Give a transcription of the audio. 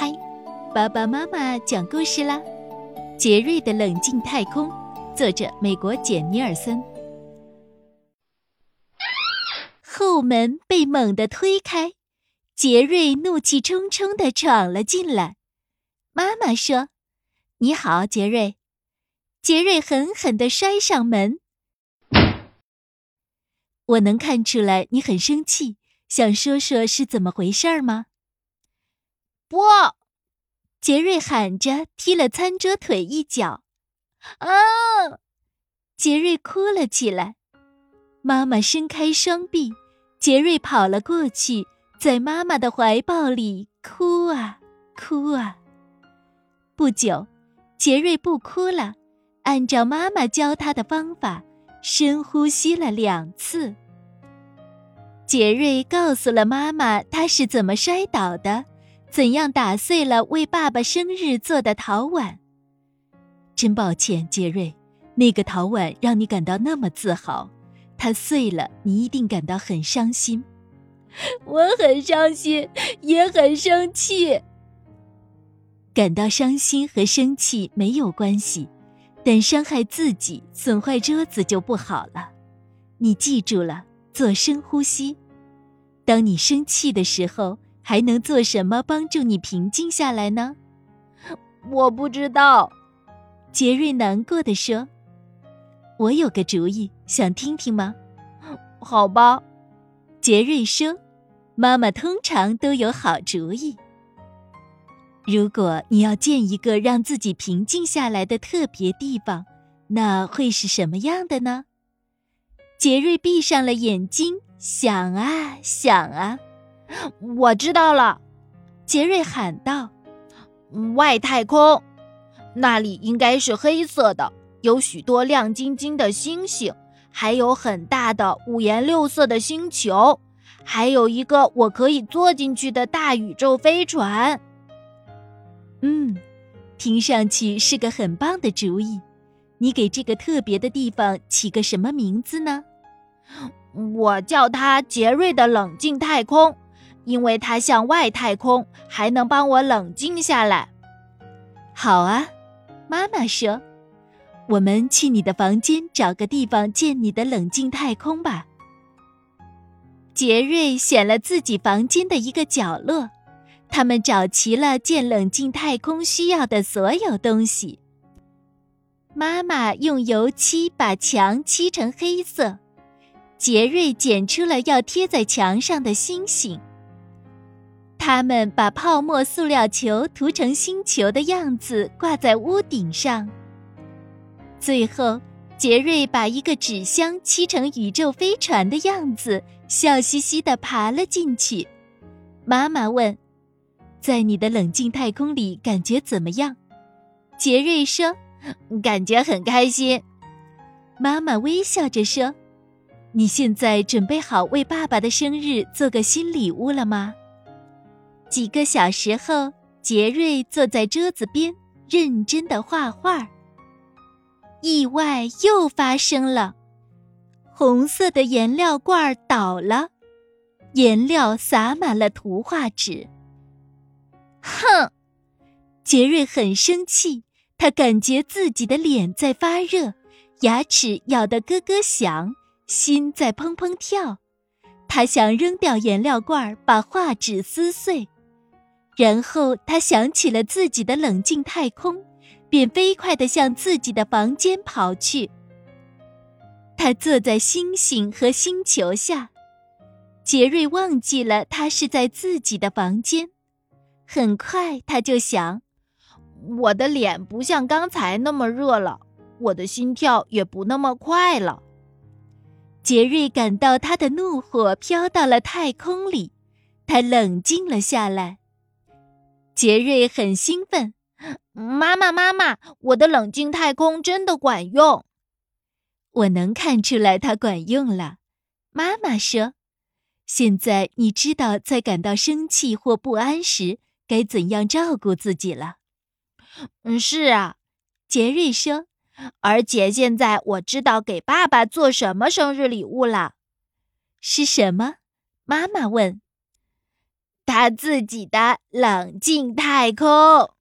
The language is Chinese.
嗨，爸爸妈妈讲故事啦！杰瑞的冷静太空，作者美国简·尼尔森。后门被猛地推开，杰瑞怒气冲冲地闯了进来。妈妈说：“你好，杰瑞。”杰瑞狠狠地摔上门。我能看出来你很生气，想说说是怎么回事吗？不，杰瑞喊着，踢了餐桌腿一脚。啊！杰瑞哭了起来。妈妈伸开双臂，杰瑞跑了过去，在妈妈的怀抱里哭啊哭啊。不久，杰瑞不哭了，按照妈妈教他的方法，深呼吸了两次。杰瑞告诉了妈妈他是怎么摔倒的。怎样打碎了为爸爸生日做的陶碗？真抱歉，杰瑞，那个陶碗让你感到那么自豪，它碎了，你一定感到很伤心。我很伤心，也很生气。感到伤心和生气没有关系，但伤害自己、损坏桌子就不好了。你记住了，做深呼吸。当你生气的时候。还能做什么帮助你平静下来呢？我不知道，杰瑞难过的说。我有个主意，想听听吗？好吧，杰瑞说。妈妈通常都有好主意。如果你要建一个让自己平静下来的特别地方，那会是什么样的呢？杰瑞闭上了眼睛，想啊想啊。我知道了，杰瑞喊道：“外太空，那里应该是黑色的，有许多亮晶晶的星星，还有很大的五颜六色的星球，还有一个我可以坐进去的大宇宙飞船。”嗯，听上去是个很棒的主意。你给这个特别的地方起个什么名字呢？我叫它杰瑞的冷静太空。因为它像外太空，还能帮我冷静下来。好啊，妈妈说：“我们去你的房间找个地方建你的冷静太空吧。”杰瑞选了自己房间的一个角落，他们找齐了建冷静太空需要的所有东西。妈妈用油漆把墙漆成黑色，杰瑞剪出了要贴在墙上的星星。他们把泡沫塑料球涂成星球的样子，挂在屋顶上。最后，杰瑞把一个纸箱漆成宇宙飞船的样子，笑嘻嘻地爬了进去。妈妈问：“在你的冷静太空里，感觉怎么样？”杰瑞说：“感觉很开心。”妈妈微笑着说：“你现在准备好为爸爸的生日做个新礼物了吗？”几个小时后，杰瑞坐在桌子边，认真的画画。意外又发生了，红色的颜料罐倒了，颜料洒满了图画纸。哼！杰瑞很生气，他感觉自己的脸在发热，牙齿咬得咯咯响，心在砰砰跳。他想扔掉颜料罐，把画纸撕碎。然后他想起了自己的冷静太空，便飞快地向自己的房间跑去。他坐在星星和星球下，杰瑞忘记了他是在自己的房间。很快他就想：我的脸不像刚才那么热了，我的心跳也不那么快了。杰瑞感到他的怒火飘到了太空里，他冷静了下来。杰瑞很兴奋，妈妈，妈妈，我的冷静太空真的管用。我能看出来它管用了，妈妈说。现在你知道在感到生气或不安时该怎样照顾自己了。嗯，是啊，杰瑞说。而且现在我知道给爸爸做什么生日礼物了。是什么？妈妈问。他自己的冷静太空。